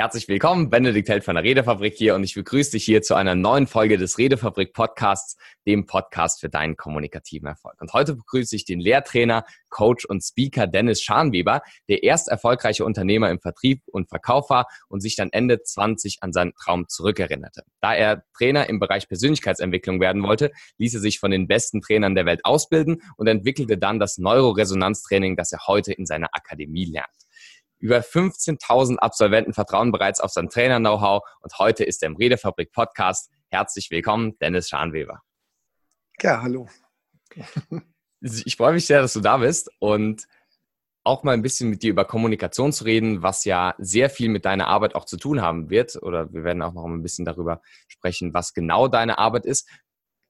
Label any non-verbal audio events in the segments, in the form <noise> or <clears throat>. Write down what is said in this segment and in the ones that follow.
Herzlich willkommen, Benedikt Held von der Redefabrik hier und ich begrüße dich hier zu einer neuen Folge des Redefabrik Podcasts, dem Podcast für deinen kommunikativen Erfolg. Und heute begrüße ich den Lehrtrainer, Coach und Speaker Dennis Scharnweber, der erst erfolgreiche Unternehmer im Vertrieb und Verkauf war und sich dann Ende 20 an seinen Traum zurückerinnerte. Da er Trainer im Bereich Persönlichkeitsentwicklung werden wollte, ließ er sich von den besten Trainern der Welt ausbilden und entwickelte dann das Neuroresonanztraining, das er heute in seiner Akademie lernt. Über 15.000 Absolventen vertrauen bereits auf sein Trainer-Know-how und heute ist er im Redefabrik Podcast. Herzlich willkommen, Dennis Scharnweber. Ja, hallo. <laughs> Ich freue mich sehr, dass du da bist und auch mal ein bisschen mit dir über Kommunikation zu reden, was ja sehr viel mit deiner Arbeit auch zu tun haben wird. Oder wir werden auch noch ein bisschen darüber sprechen, was genau deine Arbeit ist.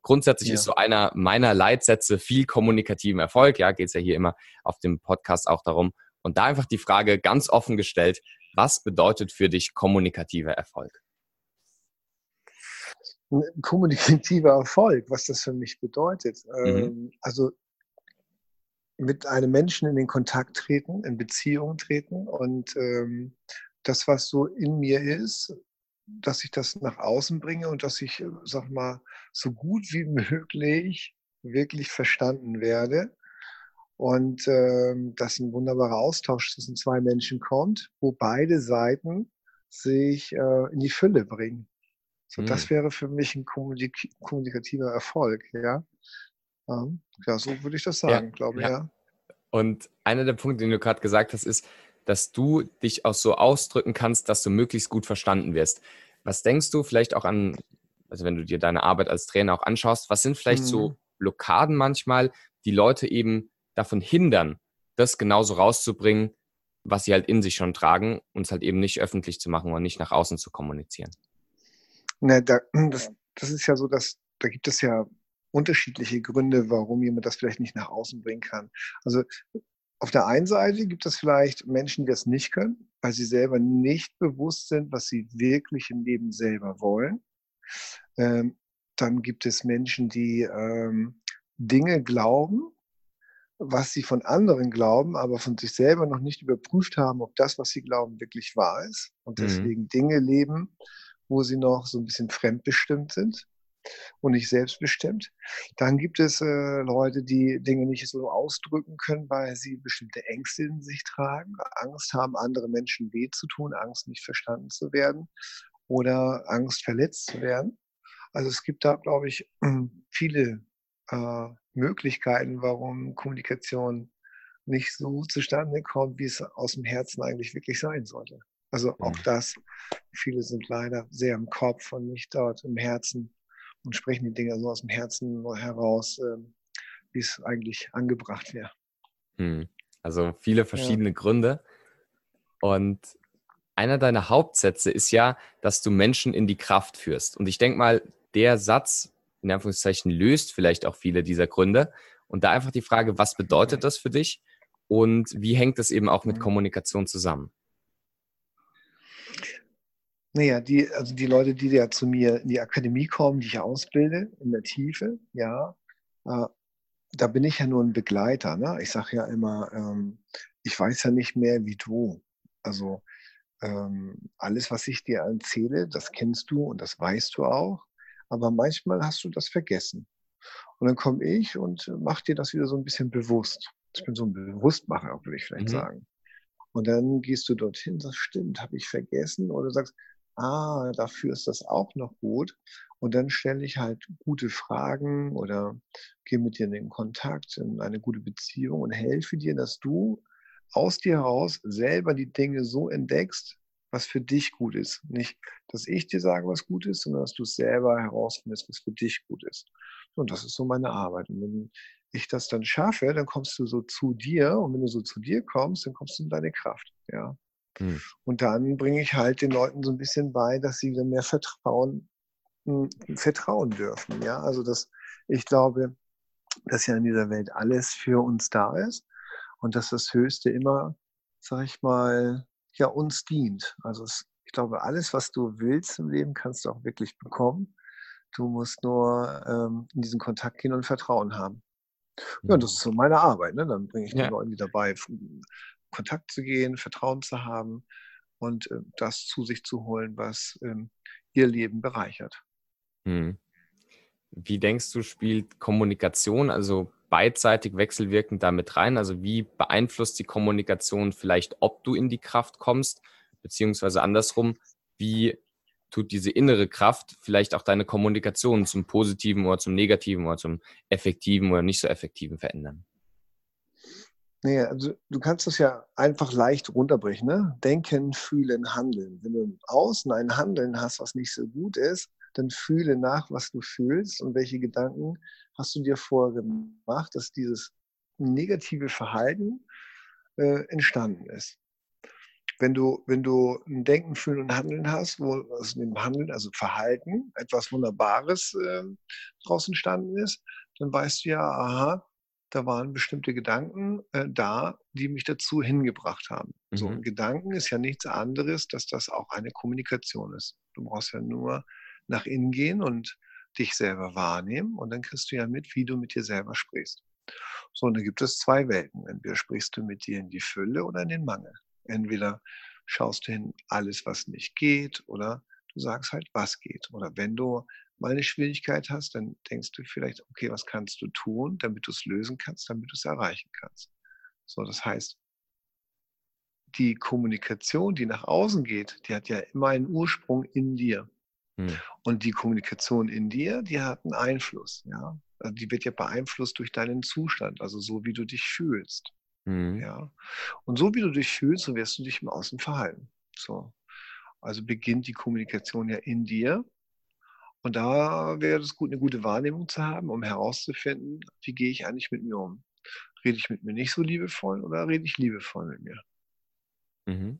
Grundsätzlich ja. ist so einer meiner Leitsätze viel kommunikativen Erfolg. Ja, geht es ja hier immer auf dem Podcast auch darum. Und da einfach die Frage ganz offen gestellt, was bedeutet für dich kommunikativer Erfolg? Kommunikativer Erfolg, was das für mich bedeutet. Mhm. Ähm, also mit einem Menschen in den Kontakt treten, in Beziehung treten und ähm, das, was so in mir ist, dass ich das nach außen bringe und dass ich, sag mal, so gut wie möglich wirklich verstanden werde und ähm, dass ein wunderbarer Austausch zwischen zwei Menschen kommt, wo beide Seiten sich äh, in die Fülle bringen. So, hm. Das wäre für mich ein kommunik kommunikativer Erfolg, ja. Ähm, ja, so würde ich das sagen, ja, glaube ich, ja. ja. Und einer der Punkte, den du gerade gesagt hast, ist, dass du dich auch so ausdrücken kannst, dass du möglichst gut verstanden wirst. Was denkst du vielleicht auch an, also wenn du dir deine Arbeit als Trainer auch anschaust, was sind vielleicht hm. so Blockaden manchmal, die Leute eben davon hindern, das genauso rauszubringen, was sie halt in sich schon tragen und es halt eben nicht öffentlich zu machen und nicht nach außen zu kommunizieren. Ne, da, das, das ist ja so, dass da gibt es ja unterschiedliche Gründe, warum jemand das vielleicht nicht nach außen bringen kann. Also auf der einen Seite gibt es vielleicht Menschen, die das nicht können, weil sie selber nicht bewusst sind, was sie wirklich im Leben selber wollen. Ähm, dann gibt es Menschen, die ähm, Dinge glauben, was sie von anderen glauben, aber von sich selber noch nicht überprüft haben, ob das, was sie glauben, wirklich wahr ist und mhm. deswegen mhm. Dinge leben, wo sie noch so ein bisschen fremdbestimmt sind und nicht selbstbestimmt. Dann gibt es äh, Leute, die Dinge nicht so ausdrücken können, weil sie bestimmte Ängste in sich tragen, Angst haben, andere Menschen weh zu tun, Angst nicht verstanden zu werden oder Angst verletzt zu werden. Also es gibt da, glaube ich, <clears throat> viele äh, Möglichkeiten, warum Kommunikation nicht so zustande kommt, wie es aus dem Herzen eigentlich wirklich sein sollte. Also auch mhm. das, viele sind leider sehr im Kopf und nicht dort im Herzen und sprechen die Dinge so aus dem Herzen heraus, ähm, wie es eigentlich angebracht wäre. Mhm. Also viele verschiedene ja. Gründe. Und einer deiner Hauptsätze ist ja, dass du Menschen in die Kraft führst. Und ich denke mal, der Satz in Anführungszeichen löst vielleicht auch viele dieser Gründe. Und da einfach die Frage, was bedeutet das für dich und wie hängt das eben auch mit mhm. Kommunikation zusammen? Naja, die, also die Leute, die ja zu mir in die Akademie kommen, die ich ausbilde, in der Tiefe, ja, äh, da bin ich ja nur ein Begleiter. Ne? Ich sage ja immer, ähm, ich weiß ja nicht mehr wie du. Also ähm, alles, was ich dir erzähle, das kennst du und das weißt du auch aber manchmal hast du das vergessen. Und dann komme ich und mache dir das wieder so ein bisschen bewusst. Ich bin so ein Bewusstmacher, würde ich vielleicht mhm. sagen. Und dann gehst du dorthin, das stimmt, habe ich vergessen. Oder sagst, ah, dafür ist das auch noch gut. Und dann stelle ich halt gute Fragen oder gehe mit dir in den Kontakt, in eine gute Beziehung und helfe dir, dass du aus dir heraus selber die Dinge so entdeckst, was für dich gut ist. Nicht, dass ich dir sage, was gut ist, sondern dass du selber herausfindest, was für dich gut ist. Und das ist so meine Arbeit. Und wenn ich das dann schaffe, dann kommst du so zu dir. Und wenn du so zu dir kommst, dann kommst du in deine Kraft. Ja. Hm. Und dann bringe ich halt den Leuten so ein bisschen bei, dass sie dann mehr Vertrauen, hm, vertrauen dürfen. Ja, also dass ich glaube, dass ja in dieser Welt alles für uns da ist und dass das Höchste immer, sag ich mal, ja uns dient. Also es, ich glaube, alles, was du willst im Leben, kannst du auch wirklich bekommen. Du musst nur ähm, in diesen Kontakt gehen und Vertrauen haben. Ja, das ist so meine Arbeit. Ne? Dann bringe ich ja. die Leute dabei, Kontakt zu gehen, Vertrauen zu haben und äh, das zu sich zu holen, was ähm, ihr Leben bereichert. Hm. Wie denkst du, spielt Kommunikation, also beidseitig wechselwirkend damit rein? Also wie beeinflusst die Kommunikation vielleicht, ob du in die Kraft kommst, beziehungsweise andersrum, wie tut diese innere Kraft vielleicht auch deine Kommunikation zum Positiven oder zum Negativen oder zum Effektiven oder nicht so Effektiven verändern? Nee, also du kannst das ja einfach leicht runterbrechen. Ne? Denken, fühlen, handeln. Wenn du im Außen ein Handeln hast, was nicht so gut ist, dann fühle nach, was du fühlst und welche Gedanken hast du dir vorher gemacht, dass dieses negative Verhalten äh, entstanden ist. Wenn du, wenn du ein Denken, Fühlen und Handeln hast, wo aus dem Handeln, also Verhalten, etwas Wunderbares äh, daraus entstanden ist, dann weißt du ja, aha, da waren bestimmte Gedanken äh, da, die mich dazu hingebracht haben. Mhm. So ein Gedanken ist ja nichts anderes, dass das auch eine Kommunikation ist. Du brauchst ja nur nach innen gehen und dich selber wahrnehmen und dann kriegst du ja mit, wie du mit dir selber sprichst. So, und da gibt es zwei Welten. Entweder sprichst du mit dir in die Fülle oder in den Mangel. Entweder schaust du hin, alles, was nicht geht, oder du sagst halt, was geht. Oder wenn du mal eine Schwierigkeit hast, dann denkst du vielleicht, okay, was kannst du tun, damit du es lösen kannst, damit du es erreichen kannst. So, das heißt, die Kommunikation, die nach außen geht, die hat ja immer einen Ursprung in dir. Hm. Und die Kommunikation in dir, die hat einen Einfluss. Ja? Also die wird ja beeinflusst durch deinen Zustand, also so wie du dich fühlst. Hm. Ja? Und so wie du dich fühlst, so wirst du dich im Außen verhalten. So. Also beginnt die Kommunikation ja in dir. Und da wäre es gut, eine gute Wahrnehmung zu haben, um herauszufinden, wie gehe ich eigentlich mit mir um. Rede ich mit mir nicht so liebevoll oder rede ich liebevoll mit mir? Mhm.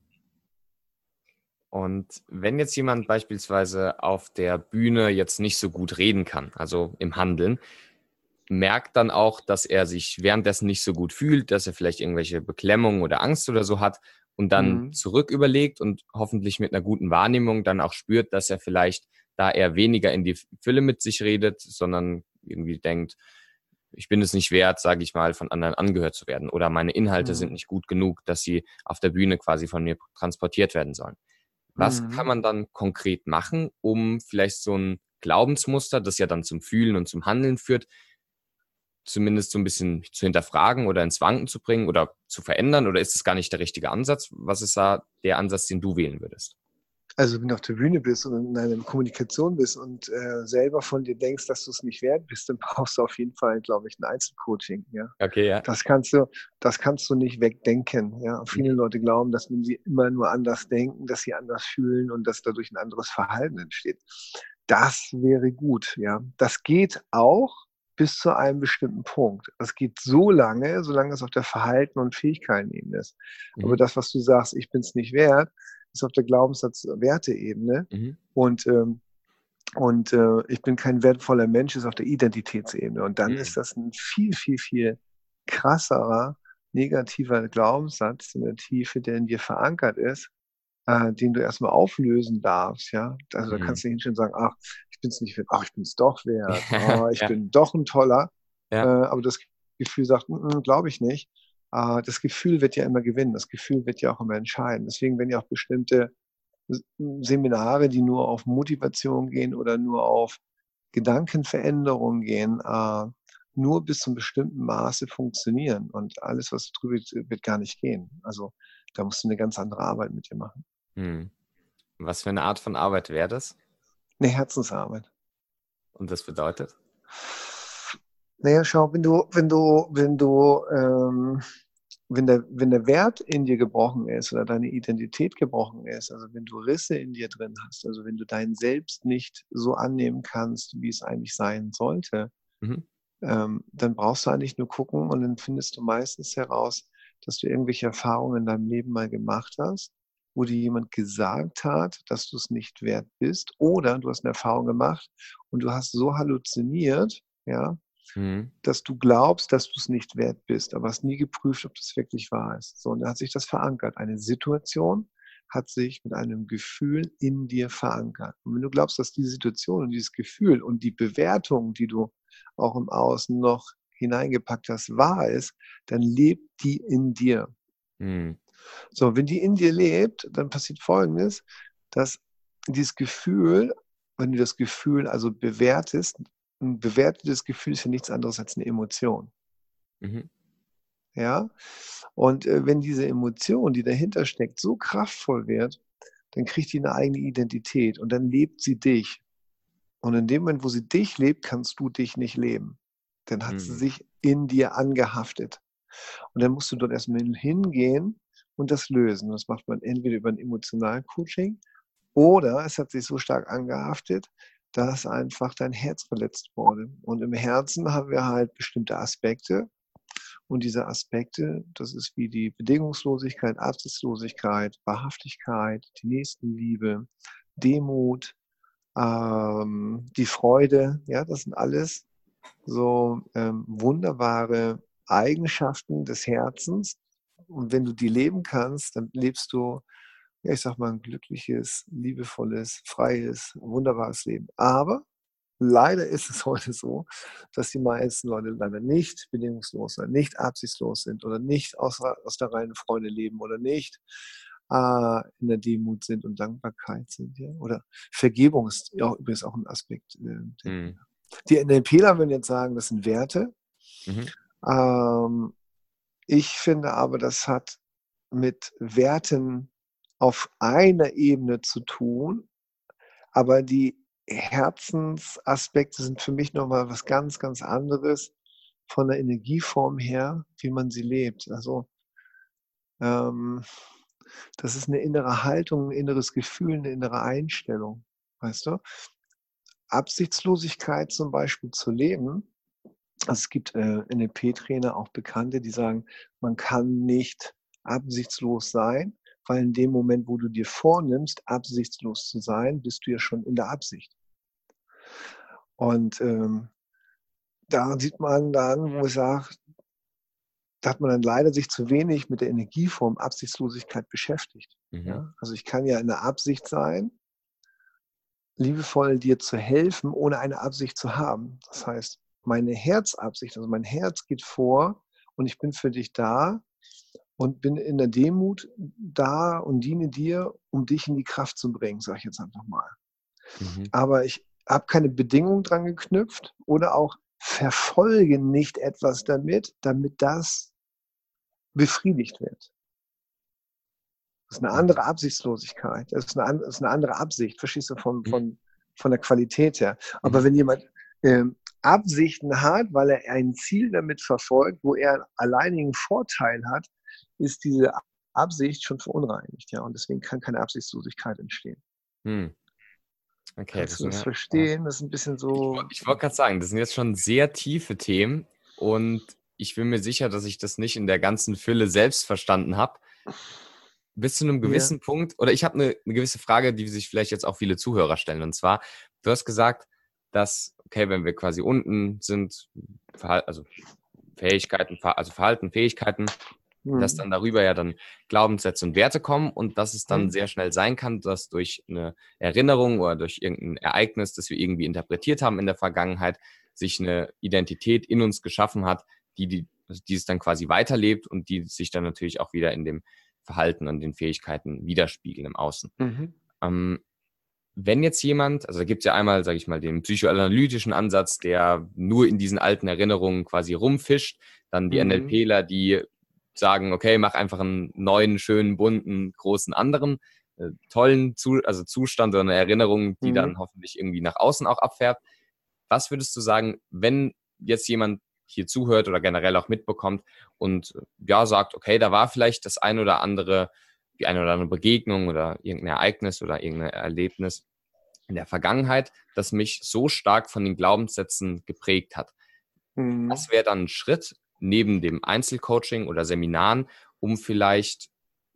Und wenn jetzt jemand beispielsweise auf der Bühne jetzt nicht so gut reden kann, also im Handeln, merkt dann auch, dass er sich währenddessen nicht so gut fühlt, dass er vielleicht irgendwelche Beklemmungen oder Angst oder so hat und dann mhm. zurück überlegt und hoffentlich mit einer guten Wahrnehmung dann auch spürt, dass er vielleicht da er weniger in die Fülle mit sich redet, sondern irgendwie denkt, ich bin es nicht wert, sage ich mal, von anderen angehört zu werden oder meine Inhalte mhm. sind nicht gut genug, dass sie auf der Bühne quasi von mir transportiert werden sollen. Was mhm. kann man dann konkret machen, um vielleicht so ein Glaubensmuster, das ja dann zum Fühlen und zum Handeln führt, zumindest so ein bisschen zu hinterfragen oder ins Wanken zu bringen oder zu verändern? Oder ist es gar nicht der richtige Ansatz? Was ist da der Ansatz, den du wählen würdest? Also wenn du auf der Bühne bist und in einer Kommunikation bist und äh, selber von dir denkst, dass du es nicht wert bist, dann <laughs> brauchst du auf jeden Fall, glaube ich, ein Einzelcoaching. Ja? Okay, ja. Das kannst du, das kannst du nicht wegdenken. Ja? Viele mhm. Leute glauben, dass wenn sie immer nur anders denken, dass sie anders fühlen und dass dadurch ein anderes Verhalten entsteht. Das wäre gut. Ja, das geht auch bis zu einem bestimmten Punkt. Das geht so lange, solange es auf der Verhalten- und Fähigkeitenebene ist. Mhm. Aber das, was du sagst, ich bin es nicht wert, ist auf der Glaubenssatz-Werteebene. Mhm. Und, ähm, und äh, ich bin kein wertvoller Mensch, ist auf der Identitätsebene. Und dann mhm. ist das ein viel, viel, viel krasserer negativer Glaubenssatz in der Tiefe, der in dir verankert ist, äh, den du erstmal auflösen darfst. Ja? Also mhm. da kannst du nicht und sagen, ach, ich bin es nicht wert, ach, ich bin es doch wert, <laughs> oh, ich ja. bin doch ein toller. Ja. Äh, aber das Gefühl sagt, glaube ich nicht. Äh, das Gefühl wird ja immer gewinnen, das Gefühl wird ja auch immer entscheiden. Deswegen, wenn ja auch bestimmte Seminare, die nur auf Motivation gehen oder nur auf Gedankenveränderung gehen, äh, nur bis zum bestimmten Maße funktionieren. Und alles, was drüber wird, wird gar nicht gehen. Also da musst du eine ganz andere Arbeit mit dir machen. Hm. Was für eine Art von Arbeit wäre das? Eine Herzensarbeit. Und das bedeutet? Naja, schau, wenn du, wenn du, wenn du, ähm, wenn der, wenn der Wert in dir gebrochen ist oder deine Identität gebrochen ist, also wenn du Risse in dir drin hast, also wenn du dein Selbst nicht so annehmen kannst, wie es eigentlich sein sollte, mhm. ähm, dann brauchst du eigentlich nur gucken und dann findest du meistens heraus, dass du irgendwelche Erfahrungen in deinem Leben mal gemacht hast, wo dir jemand gesagt hat, dass du es nicht wert bist, oder du hast eine Erfahrung gemacht und du hast so halluziniert, ja, mhm. dass du glaubst, dass du es nicht wert bist, aber hast nie geprüft, ob das wirklich wahr ist. So, und da hat sich das verankert. Eine Situation hat sich mit einem Gefühl in dir verankert. Und wenn du glaubst, dass diese Situation und dieses Gefühl und die Bewertung, die du auch im Außen noch hineingepackt hast, wahr ist, dann lebt die in dir. Mhm. So, wenn die in dir lebt, dann passiert Folgendes, dass dieses Gefühl, wenn du das Gefühl also bewertest, ein bewertetes Gefühl ist ja nichts anderes als eine Emotion. Mhm. Ja, und äh, wenn diese Emotion, die dahinter steckt, so kraftvoll wird, dann kriegt die eine eigene Identität und dann lebt sie dich. Und in dem Moment, wo sie dich lebt, kannst du dich nicht leben. Dann hat mhm. sie sich in dir angehaftet. Und dann musst du dort erstmal hingehen und das lösen. Das macht man entweder über ein Emotionalcoaching oder es hat sich so stark angehaftet, dass einfach dein Herz verletzt wurde. Und im Herzen haben wir halt bestimmte Aspekte. Und diese Aspekte, das ist wie die Bedingungslosigkeit, Absichtslosigkeit, Wahrhaftigkeit, die Nächstenliebe, Demut, ähm, die Freude, ja, das sind alles so ähm, wunderbare Eigenschaften des Herzens. Und wenn du die leben kannst, dann lebst du ja, ich sag mal, ein glückliches, liebevolles, freies, wunderbares Leben. Aber leider ist es <laughs> heute so, dass die meisten Leute leider nicht bedingungslos sind, nicht absichtslos sind oder nicht aus, aus der reinen Freude leben oder nicht äh, in der Demut sind und Dankbarkeit sind. Ja? Oder Vergebung ist ja übrigens auch ein Aspekt. Äh, mhm. Die NLPler würden jetzt sagen, das sind Werte. Mhm. Ähm, ich finde aber, das hat mit Werten auf einer Ebene zu tun, aber die Herzensaspekte sind für mich nochmal was ganz, ganz anderes von der Energieform her, wie man sie lebt. Also ähm, das ist eine innere Haltung, ein inneres Gefühl, eine innere Einstellung, weißt du? Absichtslosigkeit zum Beispiel zu leben. Also es gibt äh, NLP-Trainer, auch Bekannte, die sagen, man kann nicht absichtslos sein, weil in dem Moment, wo du dir vornimmst, absichtslos zu sein, bist du ja schon in der Absicht. Und ähm, da sieht man dann, wo ich sage, da hat man dann leider sich zu wenig mit der Energieform Absichtslosigkeit beschäftigt. Mhm. Ja? Also ich kann ja in der Absicht sein, liebevoll dir zu helfen, ohne eine Absicht zu haben. Das heißt, meine Herzabsicht, also mein Herz geht vor und ich bin für dich da und bin in der Demut da und diene dir, um dich in die Kraft zu bringen, sage ich jetzt einfach mal. Mhm. Aber ich habe keine Bedingung dran geknüpft oder auch verfolge nicht etwas damit, damit das befriedigt wird. Das ist eine andere Absichtslosigkeit. Das ist eine, das ist eine andere Absicht, verstehst du, von, mhm. von, von der Qualität her. Aber mhm. wenn jemand ähm, Absichten hat, weil er ein Ziel damit verfolgt, wo er einen alleinigen Vorteil hat, ist diese Absicht schon verunreinigt, ja, und deswegen kann keine Absichtslosigkeit entstehen. Hm. Okay, Kannst das du das ja, verstehen? Das ist ein bisschen so. Ich, ich wollte gerade sagen, das sind jetzt schon sehr tiefe Themen und ich bin mir sicher, dass ich das nicht in der ganzen Fülle selbst verstanden habe. Bis zu einem gewissen ja. Punkt, oder ich habe eine, eine gewisse Frage, die sich vielleicht jetzt auch viele Zuhörer stellen. Und zwar, du hast gesagt, dass, okay, wenn wir quasi unten sind, also Fähigkeiten, also Verhalten, Fähigkeiten, mhm. dass dann darüber ja dann Glaubenssätze und Werte kommen und dass es dann mhm. sehr schnell sein kann, dass durch eine Erinnerung oder durch irgendein Ereignis, das wir irgendwie interpretiert haben in der Vergangenheit, sich eine Identität in uns geschaffen hat, die, die, die es dann quasi weiterlebt und die sich dann natürlich auch wieder in dem Verhalten und den Fähigkeiten widerspiegeln im Außen. Mhm. Ähm, wenn jetzt jemand, also da gibt es ja einmal, sage ich mal, den psychoanalytischen Ansatz, der nur in diesen alten Erinnerungen quasi rumfischt, dann die mhm. NLPler, die sagen, okay, mach einfach einen neuen, schönen, bunten, großen anderen, äh, tollen Zu also Zustand oder eine Erinnerung, die mhm. dann hoffentlich irgendwie nach außen auch abfärbt. Was würdest du sagen, wenn jetzt jemand hier zuhört oder generell auch mitbekommt und ja sagt, okay, da war vielleicht das ein oder andere, die eine oder andere Begegnung oder irgendein Ereignis oder irgendein Erlebnis in der Vergangenheit, das mich so stark von den Glaubenssätzen geprägt hat. Mhm. Was wäre dann ein Schritt, neben dem Einzelcoaching oder Seminaren, um vielleicht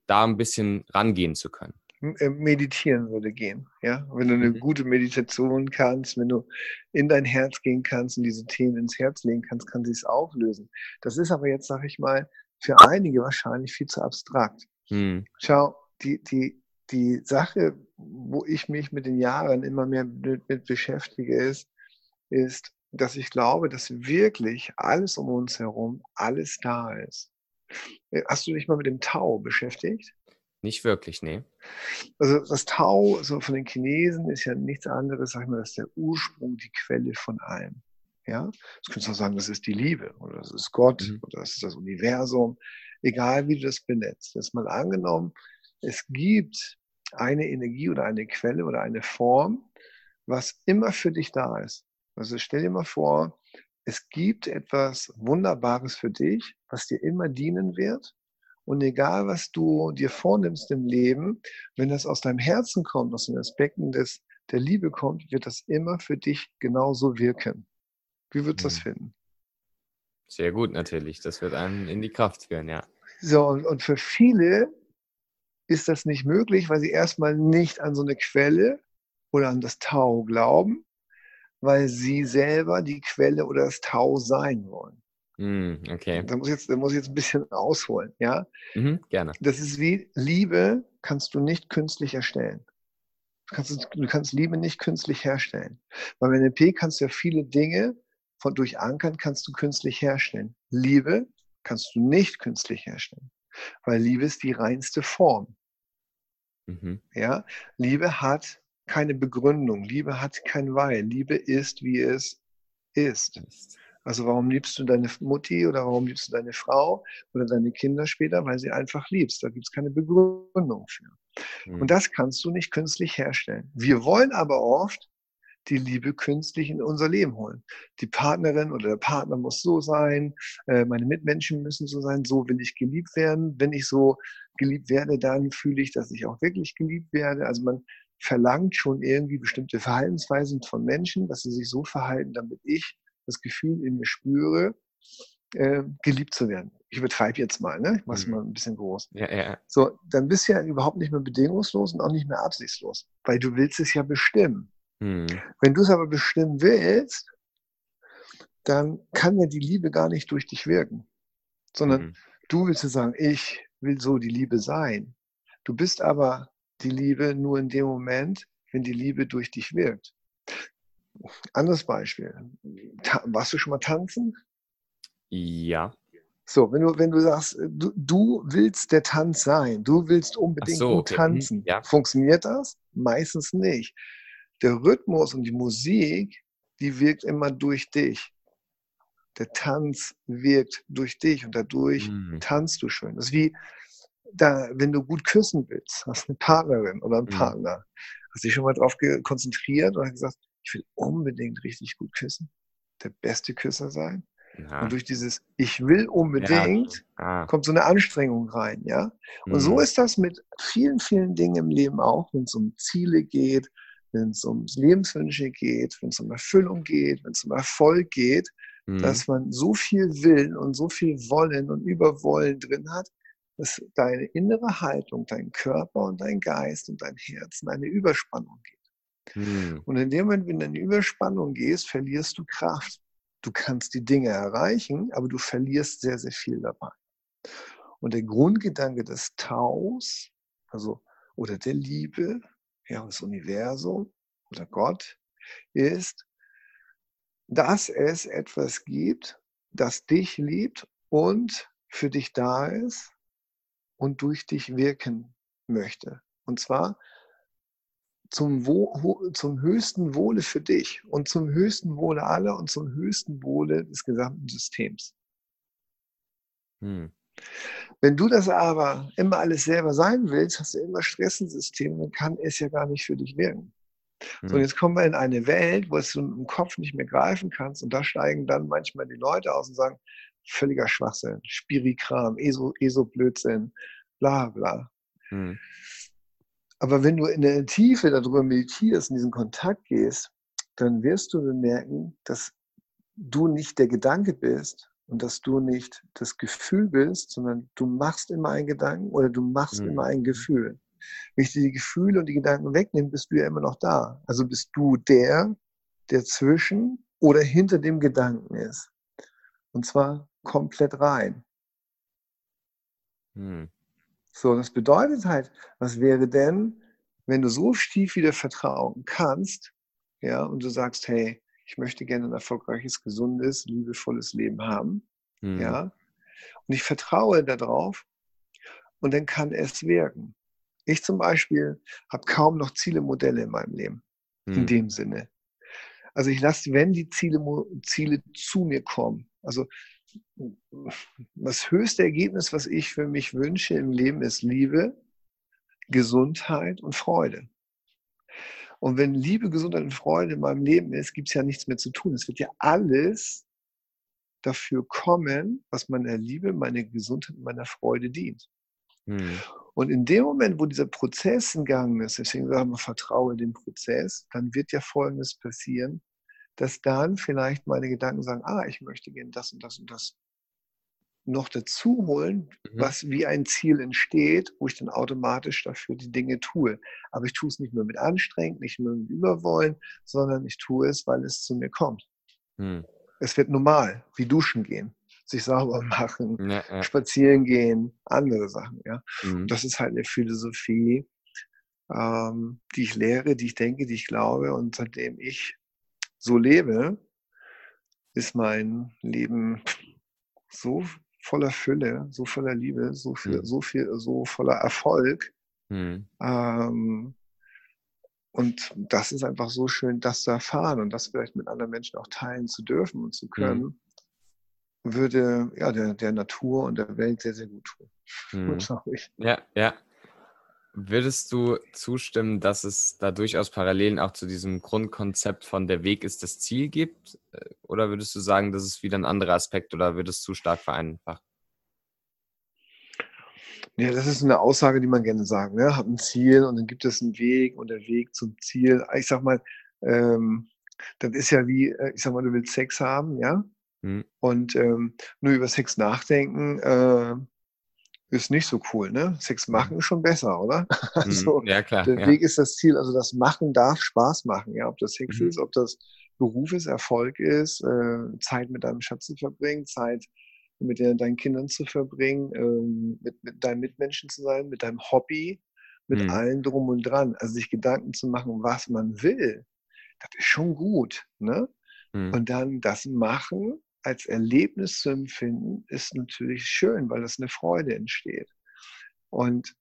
da ein bisschen rangehen zu können? Äh, meditieren würde gehen. Ja? Wenn du eine mhm. gute Meditation kannst, wenn du in dein Herz gehen kannst und diese Themen ins Herz legen kannst, kann sie es auflösen. Das ist aber jetzt, sage ich mal, für einige wahrscheinlich viel zu abstrakt. Mhm. Schau, die, die, die Sache, wo ich mich mit den Jahren immer mehr mit, mit beschäftige, ist, ist dass ich glaube, dass wirklich alles um uns herum, alles da ist. Äh, hast du dich mal mit dem Tau beschäftigt? Nicht wirklich, nee. Also das Tau so von den Chinesen ist ja nichts anderes, sag ich mal, das ist der Ursprung, die Quelle von allem. Ja, das könntest du auch sagen, das ist die Liebe oder das ist Gott mhm. oder das ist das Universum. Egal wie du das benennst. Jetzt mal angenommen, es gibt eine Energie oder eine Quelle oder eine Form, was immer für dich da ist. Also stell dir mal vor, es gibt etwas Wunderbares für dich, was dir immer dienen wird. Und egal, was du dir vornimmst im Leben, wenn das aus deinem Herzen kommt, aus den Aspekten des, der Liebe kommt, wird das immer für dich genauso wirken. Wie würdest du das finden? Sehr gut, natürlich. Das wird einen in die Kraft führen, ja. So, und, und für viele ist das nicht möglich, weil sie erstmal nicht an so eine Quelle oder an das Tau glauben, weil sie selber die Quelle oder das Tau sein wollen. Mm, okay. Da muss, ich jetzt, da muss ich jetzt ein bisschen ausholen, ja? Mhm, gerne. Das ist wie Liebe kannst du nicht künstlich erstellen. Du kannst, du kannst Liebe nicht künstlich herstellen. Beim NLP kannst du ja viele Dinge von durch Ankern kannst du künstlich herstellen. Liebe kannst du nicht künstlich herstellen, weil Liebe ist die reinste Form. Mhm. Ja, Liebe hat keine Begründung, Liebe hat kein Weil, Liebe ist, wie es ist. Also warum liebst du deine Mutti oder warum liebst du deine Frau oder deine Kinder später? Weil sie einfach liebst. Da gibt es keine Begründung für. Mhm. Und das kannst du nicht künstlich herstellen. Wir wollen aber oft die Liebe künstlich in unser Leben holen. Die Partnerin oder der Partner muss so sein, äh, meine Mitmenschen müssen so sein, so will ich geliebt werden. Wenn ich so geliebt werde, dann fühle ich, dass ich auch wirklich geliebt werde. Also man verlangt schon irgendwie bestimmte Verhaltensweisen von Menschen, dass sie sich so verhalten, damit ich das Gefühl in mir spüre, äh, geliebt zu werden. Ich übertreibe jetzt mal, ne? ich mache es mhm. mal ein bisschen groß. Ja, ja. So, dann bist du ja überhaupt nicht mehr bedingungslos und auch nicht mehr absichtslos, weil du willst es ja bestimmen. Mhm. Wenn du es aber bestimmen willst, dann kann ja die Liebe gar nicht durch dich wirken, sondern mhm. du willst ja sagen, ich will so die Liebe sein. Du bist aber die Liebe nur in dem Moment, wenn die Liebe durch dich wirkt. Anderes Beispiel. Ta warst du schon mal tanzen? Ja. So, wenn du, wenn du sagst, du, du willst der Tanz sein, du willst unbedingt so, gut okay. Mhm, tanzen, ja. funktioniert das? Meistens nicht der Rhythmus und die Musik, die wirkt immer durch dich. Der Tanz wirkt durch dich und dadurch mhm. tanzt du schön. Das ist wie, da, wenn du gut küssen willst, hast eine Partnerin oder einen mhm. Partner, hast dich schon mal darauf konzentriert und gesagt, ich will unbedingt richtig gut küssen, der beste Küsser sein. Ja. Und durch dieses Ich will unbedingt ja. ah. kommt so eine Anstrengung rein, ja. Und mhm. so ist das mit vielen, vielen Dingen im Leben auch, wenn es um Ziele geht, wenn es um Lebenswünsche geht, wenn es um Erfüllung geht, wenn es um Erfolg geht, mhm. dass man so viel Willen und so viel Wollen und Überwollen drin hat, dass deine innere Haltung, dein Körper und dein Geist und dein Herz in eine Überspannung geht. Mhm. Und in dem Moment, wenn du in eine Überspannung gehst, verlierst du Kraft. Du kannst die Dinge erreichen, aber du verlierst sehr, sehr viel dabei. Und der Grundgedanke des Taus, also oder der Liebe, ja, das Universum oder Gott ist, dass es etwas gibt, das dich liebt und für dich da ist und durch dich wirken möchte. Und zwar zum, Wo zum höchsten Wohle für dich und zum höchsten Wohle aller und zum höchsten Wohle des gesamten Systems. Hm. Wenn du das aber immer alles selber sein willst, hast du immer Stress im System, kann es ja gar nicht für dich wirken. Mhm. So, und jetzt kommen wir in eine Welt, wo du im Kopf nicht mehr greifen kannst und da steigen dann manchmal die Leute aus und sagen, völliger Schwachsinn, Spirikram, ESO, ESO-Blödsinn, bla bla. Mhm. Aber wenn du in der Tiefe darüber meditierst, in diesen Kontakt gehst, dann wirst du bemerken, dass du nicht der Gedanke bist, und dass du nicht das Gefühl bist, sondern du machst immer einen Gedanken oder du machst mhm. immer ein Gefühl. Wenn ich dir die Gefühle und die Gedanken wegnehme, bist du ja immer noch da. Also bist du der, der zwischen oder hinter dem Gedanken ist. Und zwar komplett rein. Mhm. So, das bedeutet halt, was wäre denn, wenn du so tief wieder vertrauen kannst, ja, und du sagst, hey, ich möchte gerne ein erfolgreiches, gesundes, liebevolles Leben haben. Mhm. Ja. Und ich vertraue darauf und dann kann es wirken. Ich zum Beispiel habe kaum noch Ziele, Modelle in meinem Leben. Hm. In dem Sinne. Also ich lasse, wenn die Ziele, Ziele zu mir kommen, also das höchste Ergebnis, was ich für mich wünsche im Leben, ist Liebe, Gesundheit und Freude. Und wenn Liebe, Gesundheit und Freude in meinem Leben ist, gibt es ja nichts mehr zu tun. Es wird ja alles dafür kommen, was meiner Liebe, meiner Gesundheit und meiner Freude dient. Hm. Und in dem Moment, wo dieser Prozess in Gang ist, deswegen sagen wir, vertraue dem Prozess, dann wird ja Folgendes passieren, dass dann vielleicht meine Gedanken sagen, ah, ich möchte gerne das und das und das noch dazu holen, mhm. was wie ein Ziel entsteht, wo ich dann automatisch dafür die Dinge tue. Aber ich tue es nicht nur mit Anstrengung, nicht nur mit Überwollen, sondern ich tue es, weil es zu mir kommt. Mhm. Es wird normal, wie duschen gehen, sich sauber <laughs> machen, ja, ja. spazieren gehen, andere Sachen. Ja? Mhm. Das ist halt eine Philosophie, ähm, die ich lehre, die ich denke, die ich glaube und seitdem ich so lebe, ist mein Leben so voller Fülle, so voller Liebe, so viel, mhm. so viel, so voller Erfolg. Mhm. Ähm, und das ist einfach so schön, das zu erfahren und das vielleicht mit anderen Menschen auch teilen zu dürfen und zu können, mhm. würde ja der, der Natur und der Welt sehr, sehr gut tun. Mhm. Ja, ja. Würdest du zustimmen, dass es da durchaus Parallelen auch zu diesem Grundkonzept von der Weg ist das Ziel gibt? Äh, oder würdest du sagen, das ist wieder ein anderer Aspekt oder wird es zu stark vereinfacht? Ja, das ist eine Aussage, die man gerne sagt. Ne? Hab ein Ziel und dann gibt es einen Weg und der Weg zum Ziel. Ich sag mal, ähm, das ist ja wie, äh, ich sag mal, du willst Sex haben, ja? Hm. Und ähm, nur über Sex nachdenken, äh, ist nicht so cool, ne? Sex machen ist schon besser, oder? <laughs> <laughs> Also, ja, klar. Der ja. Weg ist das Ziel. Also das Machen darf Spaß machen, ja. Ob das Sex mhm. ist, ob das Beruf ist, Erfolg ist, äh, Zeit mit deinem Schatz zu verbringen, Zeit mit deinen Kindern zu verbringen, ähm, mit, mit deinen Mitmenschen zu sein, mit deinem Hobby, mit mhm. allem drum und dran. Also sich Gedanken zu machen, was man will, das ist schon gut, ne? Mhm. Und dann das machen als Erlebnis zu empfinden, ist natürlich schön, weil das eine Freude entsteht. Und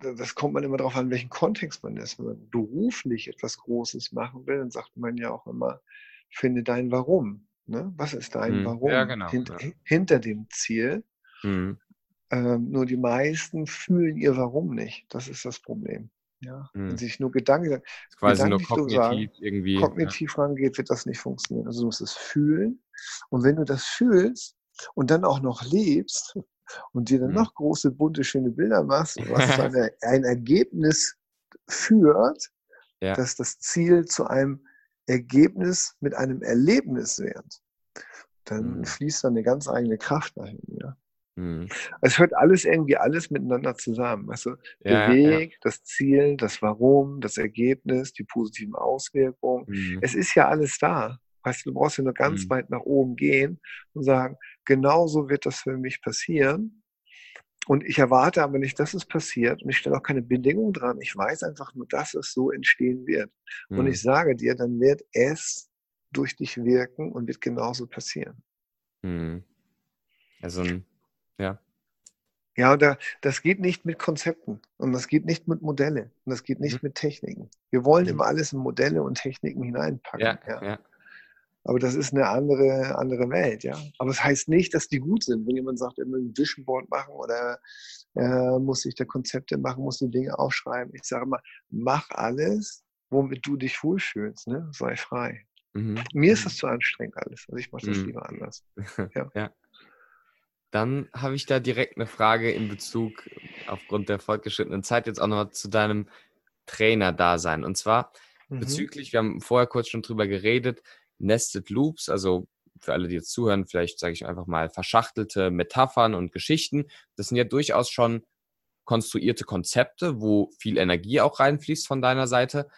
das kommt man immer darauf an, welchen Kontext man ist. Wenn man beruflich etwas Großes machen will, dann sagt man ja auch immer, finde dein Warum. Ne? Was ist dein hm. Warum ja, genau, Hint, ja. hinter dem Ziel? Hm. Ähm, nur die meisten fühlen ihr Warum nicht. Das ist das Problem. Ja, hm. Wenn sich nur Gedanken, quasi nur kognitiv sagen, irgendwie kognitiv ja. rangeht, wird das nicht funktionieren. Also du musst es fühlen. Und wenn du das fühlst und dann auch noch lebst und dir dann hm. noch große, bunte, schöne Bilder machst, <laughs> was zu eine, ein Ergebnis führt, ja. dass das Ziel zu einem Ergebnis mit einem Erlebnis wird, dann hm. fließt da eine ganz eigene Kraft dahin. Ja. Mhm. Es hört alles irgendwie alles miteinander zusammen. Weißt du? Der ja, Weg, ja. das Ziel, das Warum, das Ergebnis, die positiven Auswirkungen. Mhm. Es ist ja alles da. Weißt du, du brauchst ja nur ganz mhm. weit nach oben gehen und sagen, genauso wird das für mich passieren. Und ich erwarte aber nicht, dass es passiert. Und ich stelle auch keine Bedingung dran. Ich weiß einfach nur, dass es so entstehen wird. Und ich mhm. sage dir, dann wird es durch dich wirken und wird genauso passieren. Mhm. Also ja. Ja, da, das geht nicht mit Konzepten und das geht nicht mit Modelle und das geht nicht mhm. mit Techniken. Wir wollen mhm. immer alles in Modelle und Techniken hineinpacken. Ja, ja. ja. Aber das ist eine andere, andere Welt, ja. Aber es das heißt nicht, dass die gut sind. Wenn jemand sagt, er will ein Vision Board machen oder äh, muss sich da Konzepte machen, muss die Dinge aufschreiben. Ich sage mal, mach alles, womit du dich wohlfühlst, ne? Sei frei. Mhm. Mir ist das zu anstrengend alles. Also ich mache das mhm. lieber anders. <laughs> Ja. ja. Dann habe ich da direkt eine Frage in Bezug aufgrund der fortgeschrittenen Zeit jetzt auch noch zu deinem Trainer-Dasein. Und zwar mhm. bezüglich, wir haben vorher kurz schon drüber geredet, Nested Loops, also für alle, die jetzt zuhören, vielleicht sage ich einfach mal verschachtelte Metaphern und Geschichten. Das sind ja durchaus schon konstruierte Konzepte, wo viel Energie auch reinfließt von deiner Seite.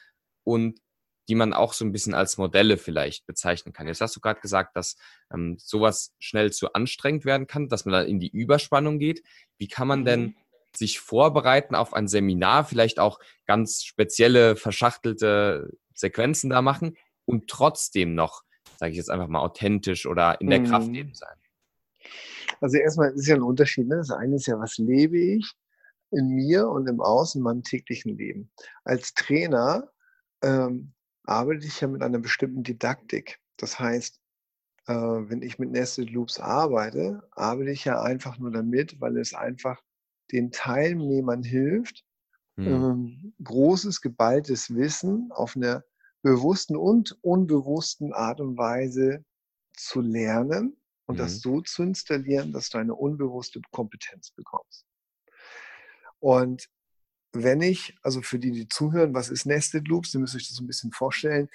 Und die man auch so ein bisschen als Modelle vielleicht bezeichnen kann. Jetzt hast du gerade gesagt, dass ähm, sowas schnell zu anstrengend werden kann, dass man da in die Überspannung geht. Wie kann man denn mhm. sich vorbereiten auf ein Seminar, vielleicht auch ganz spezielle, verschachtelte Sequenzen da machen und trotzdem noch, sage ich jetzt einfach mal, authentisch oder in der mhm. Kraft eben sein? Also erstmal ist ja ein Unterschied. Ne? Das eine ist ja, was lebe ich in mir und im Außen, in meinem täglichen Leben. Als Trainer ähm, arbeite ich ja mit einer bestimmten Didaktik. Das heißt, äh, wenn ich mit Nested Loops arbeite, arbeite ich ja einfach nur damit, weil es einfach den Teilnehmern hilft, hm. ähm, großes, geballtes Wissen auf einer bewussten und unbewussten Art und Weise zu lernen und mhm. das so zu installieren, dass du eine unbewusste Kompetenz bekommst. Und wenn ich, also für die, die zuhören, was ist Nested Loops? Ihr müsst euch das ein bisschen vorstellen.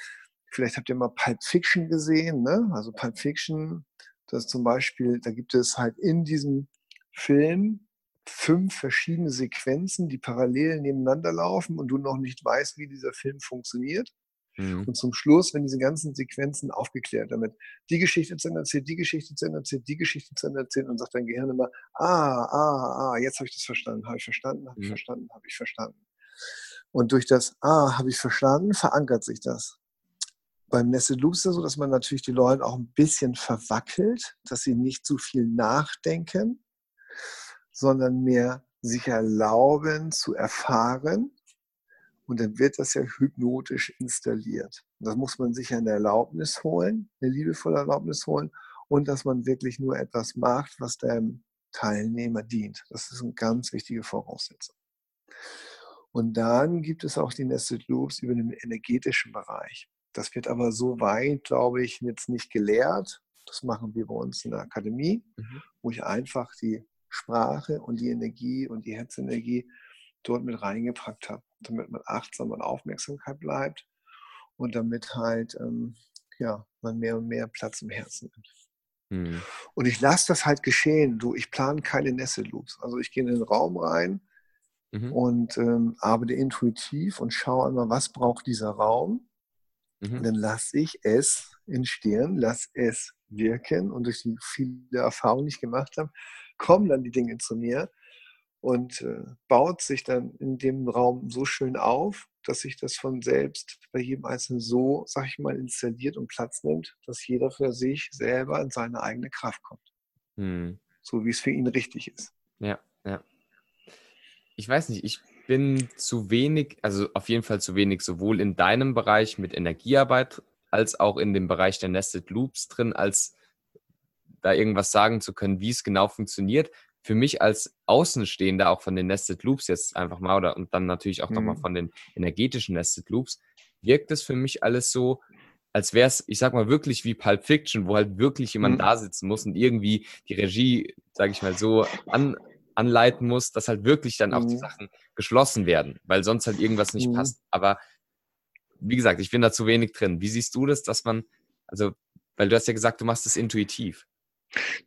Vielleicht habt ihr mal Pulp Fiction gesehen, ne? Also Pulp Fiction, das zum Beispiel, da gibt es halt in diesem Film fünf verschiedene Sequenzen, die parallel nebeneinander laufen und du noch nicht weißt, wie dieser Film funktioniert. Mhm. Und zum Schluss, wenn diese ganzen Sequenzen aufgeklärt damit, die Geschichte zu Ende erzählt, die Geschichte zu Ende erzählt, die Geschichte zu Ende erzählt und sagt dein Gehirn immer, ah, ah, ah, jetzt habe ich das verstanden, habe ich verstanden, habe ich mhm. verstanden, habe ich verstanden. Und durch das Ah, habe ich verstanden, verankert sich das. Beim Nested Loops ist es so, dass man natürlich die Leute auch ein bisschen verwackelt, dass sie nicht zu viel nachdenken, sondern mehr sich erlauben zu erfahren und dann wird das ja hypnotisch installiert. Und das muss man sich eine Erlaubnis holen, eine liebevolle Erlaubnis holen und dass man wirklich nur etwas macht, was dem Teilnehmer dient. Das ist eine ganz wichtige Voraussetzung. Und dann gibt es auch die Nested Loops über den energetischen Bereich. Das wird aber so weit, glaube ich, jetzt nicht gelehrt. Das machen wir bei uns in der Akademie, mhm. wo ich einfach die Sprache und die Energie und die Herzenergie dort mit reingepackt habe, damit man achtsam und Aufmerksamkeit bleibt und damit halt ähm, ja, man mehr und mehr Platz im Herzen nimmt. Mhm. Und ich lasse das halt geschehen. Du, ich plane keine Nested Loops. Also ich gehe in den Raum rein mhm. und ähm, arbeite intuitiv und schaue einmal, was braucht dieser Raum. Mhm. Und dann lasse ich es entstehen, lasse es wirken und durch die viele Erfahrungen, die ich gemacht habe, kommen dann die Dinge zu mir und äh, baut sich dann in dem Raum so schön auf, dass sich das von selbst bei jedem Einzelnen so, sag ich mal, installiert und Platz nimmt, dass jeder für sich selber in seine eigene Kraft kommt. Hm. So wie es für ihn richtig ist. Ja, ja. Ich weiß nicht, ich bin zu wenig, also auf jeden Fall zu wenig, sowohl in deinem Bereich mit Energiearbeit als auch in dem Bereich der Nested Loops drin, als da irgendwas sagen zu können, wie es genau funktioniert für mich als Außenstehender auch von den Nested Loops jetzt einfach mal oder und dann natürlich auch mhm. nochmal von den energetischen Nested Loops, wirkt es für mich alles so, als wäre es, ich sag mal, wirklich wie Pulp Fiction, wo halt wirklich jemand mhm. da sitzen muss und irgendwie die Regie, sage ich mal, so an, anleiten muss, dass halt wirklich dann auch mhm. die Sachen geschlossen werden, weil sonst halt irgendwas nicht mhm. passt. Aber wie gesagt, ich bin da zu wenig drin. Wie siehst du das, dass man, also, weil du hast ja gesagt, du machst es intuitiv.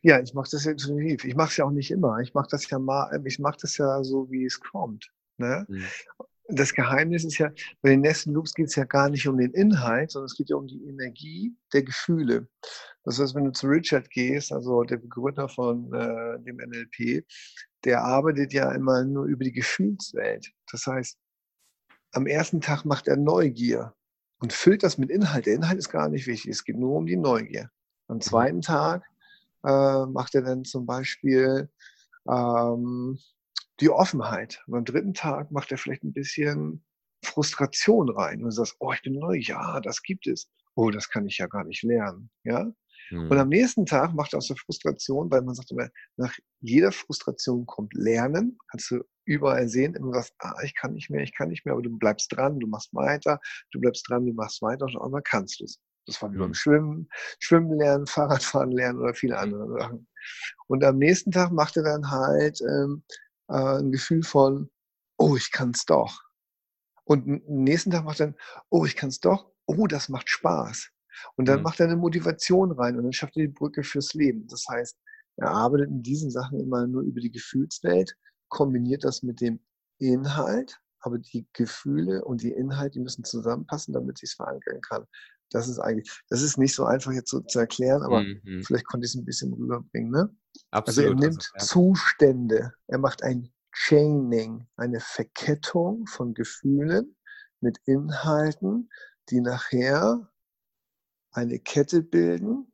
Ja, ich mache das ja intensiv. Ich mache es ja auch nicht immer. Ich mache das ja mal, ähm, ich mache das ja so, wie es kommt. Ne? Mhm. Das Geheimnis ist ja, bei den nächsten Loops geht es ja gar nicht um den Inhalt, sondern es geht ja um die Energie der Gefühle. Das heißt, wenn du zu Richard gehst, also der Begründer von äh, dem NLP, der arbeitet ja immer nur über die Gefühlswelt. Das heißt, am ersten Tag macht er Neugier und füllt das mit Inhalt. Der Inhalt ist gar nicht wichtig, es geht nur um die Neugier. Am mhm. zweiten Tag äh, macht er dann zum Beispiel ähm, die Offenheit. Und am dritten Tag macht er vielleicht ein bisschen Frustration rein und sagt, oh, ich bin neu, ja, das gibt es. Oh, das kann ich ja gar nicht lernen. Ja? Mhm. Und am nächsten Tag macht er aus der Frustration, weil man sagt immer, nach jeder Frustration kommt Lernen, kannst du überall sehen, immer was, ah, ich kann nicht mehr, ich kann nicht mehr, aber du bleibst dran, du machst weiter, du bleibst dran, du machst weiter und einmal kannst du es. Das war wie beim mhm. Schwimmen, Schwimmen lernen, <laughs> Fahrradfahren lernen oder viele andere Sachen. Und am nächsten Tag macht er dann halt ähm, äh, ein Gefühl von, oh, ich kann es doch. Und am nächsten Tag macht er dann, oh, ich kann es doch, oh, das macht Spaß. Und dann mhm. macht er eine Motivation rein und dann schafft er die Brücke fürs Leben. Das heißt, er arbeitet in diesen Sachen immer nur über die Gefühlswelt, kombiniert das mit dem Inhalt, aber die Gefühle und die Inhalte, die müssen zusammenpassen, damit sie es verankern kann. Das ist eigentlich, das ist nicht so einfach jetzt so zu erklären, aber mhm. vielleicht konnte ich es ein bisschen rüberbringen. Ne? Absolut. Also er nimmt also, ja. Zustände, er macht ein Chaining, eine Verkettung von Gefühlen mit Inhalten, die nachher eine Kette bilden,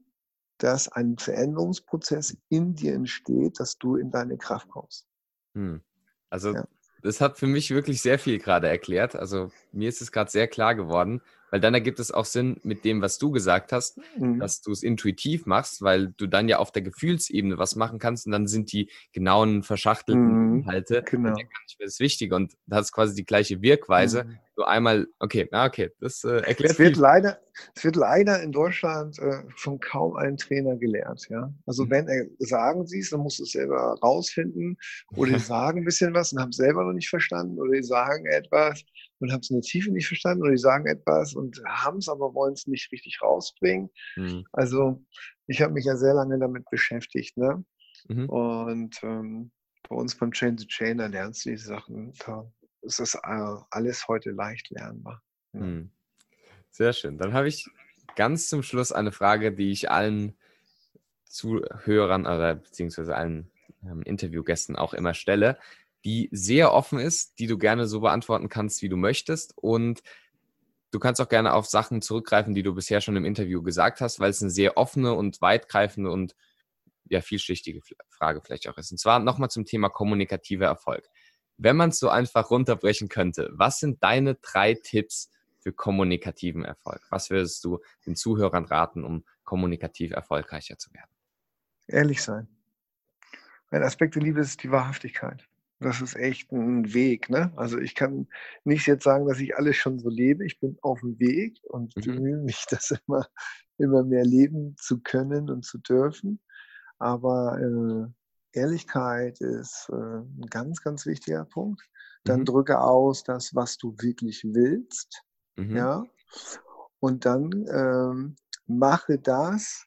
dass ein Veränderungsprozess in dir entsteht, dass du in deine Kraft kommst. Hm. Also ja. das hat für mich wirklich sehr viel gerade erklärt. Also mir ist es gerade sehr klar geworden, weil dann ergibt es auch Sinn mit dem, was du gesagt hast, mhm. dass du es intuitiv machst, weil du dann ja auf der Gefühlsebene was machen kannst und dann sind die genauen verschachtelten mhm. Inhalte genau. gar nicht mehr das Wichtige und das ist quasi die gleiche Wirkweise. Mhm. So einmal, okay, na okay, das äh, erklärt es wird viel. leider, Es wird leider in Deutschland äh, von kaum einem Trainer gelehrt. Ja? Also mhm. wenn er sagen sie es, dann musst du es selber rausfinden oder die <laughs> sagen ein bisschen was und haben es selber noch nicht verstanden oder die sagen etwas und haben es in der Tiefe nicht verstanden oder die sagen etwas und haben es, aber wollen es nicht richtig rausbringen. Mhm. Also ich habe mich ja sehr lange damit beschäftigt. Ne? Mhm. Und ähm, bei uns beim Chain to Chain, da lernst du diese Sachen. Da ist das äh, alles heute leicht lernbar. Ja. Mhm. Sehr schön. Dann habe ich ganz zum Schluss eine Frage, die ich allen Zuhörern oder beziehungsweise allen ähm, Interviewgästen auch immer stelle die sehr offen ist, die du gerne so beantworten kannst, wie du möchtest. Und du kannst auch gerne auf Sachen zurückgreifen, die du bisher schon im Interview gesagt hast, weil es eine sehr offene und weitgreifende und ja, vielschichtige Frage vielleicht auch ist. Und zwar nochmal zum Thema kommunikativer Erfolg. Wenn man es so einfach runterbrechen könnte, was sind deine drei Tipps für kommunikativen Erfolg? Was würdest du den Zuhörern raten, um kommunikativ erfolgreicher zu werden? Ehrlich sein. Ein Aspekt der Liebe ist die Wahrhaftigkeit. Das ist echt ein Weg, ne? Also, ich kann nicht jetzt sagen, dass ich alles schon so lebe. Ich bin auf dem Weg und Mhm. bemühe mich, <laughs> das immer immer mehr leben zu können und zu dürfen. Aber, äh, Ehrlichkeit ist, äh, 'n ganz, ganz wichtiger Punkt. Dann Mhm. drücke aus das, was du wirklich willst, Mhm. ja? Und dann, ähm, mache das,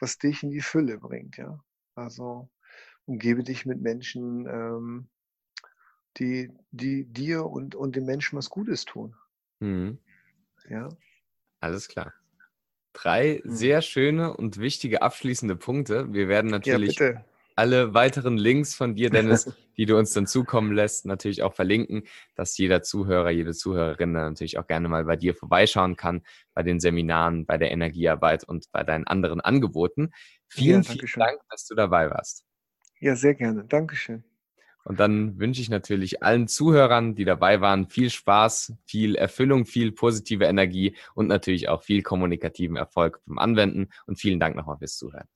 was dich in die Fülle bringt, ja? Also umgebe dich mit Menschen, ähm, die, die dir und, und den Menschen was Gutes tun. Mhm. Ja. Alles klar. Drei mhm. sehr schöne und wichtige abschließende Punkte. Wir werden natürlich ja, alle weiteren Links von dir, Dennis, <laughs> die du uns dann zukommen lässt, natürlich auch verlinken, dass jeder Zuhörer, jede Zuhörerin natürlich auch gerne mal bei dir vorbeischauen kann, bei den Seminaren, bei der Energiearbeit und bei deinen anderen Angeboten. Vielen, ja, vielen Dank, dass du dabei warst. Ja, sehr gerne. Dankeschön. Und dann wünsche ich natürlich allen Zuhörern, die dabei waren, viel Spaß, viel Erfüllung, viel positive Energie und natürlich auch viel kommunikativen Erfolg beim Anwenden. Und vielen Dank nochmal fürs Zuhören.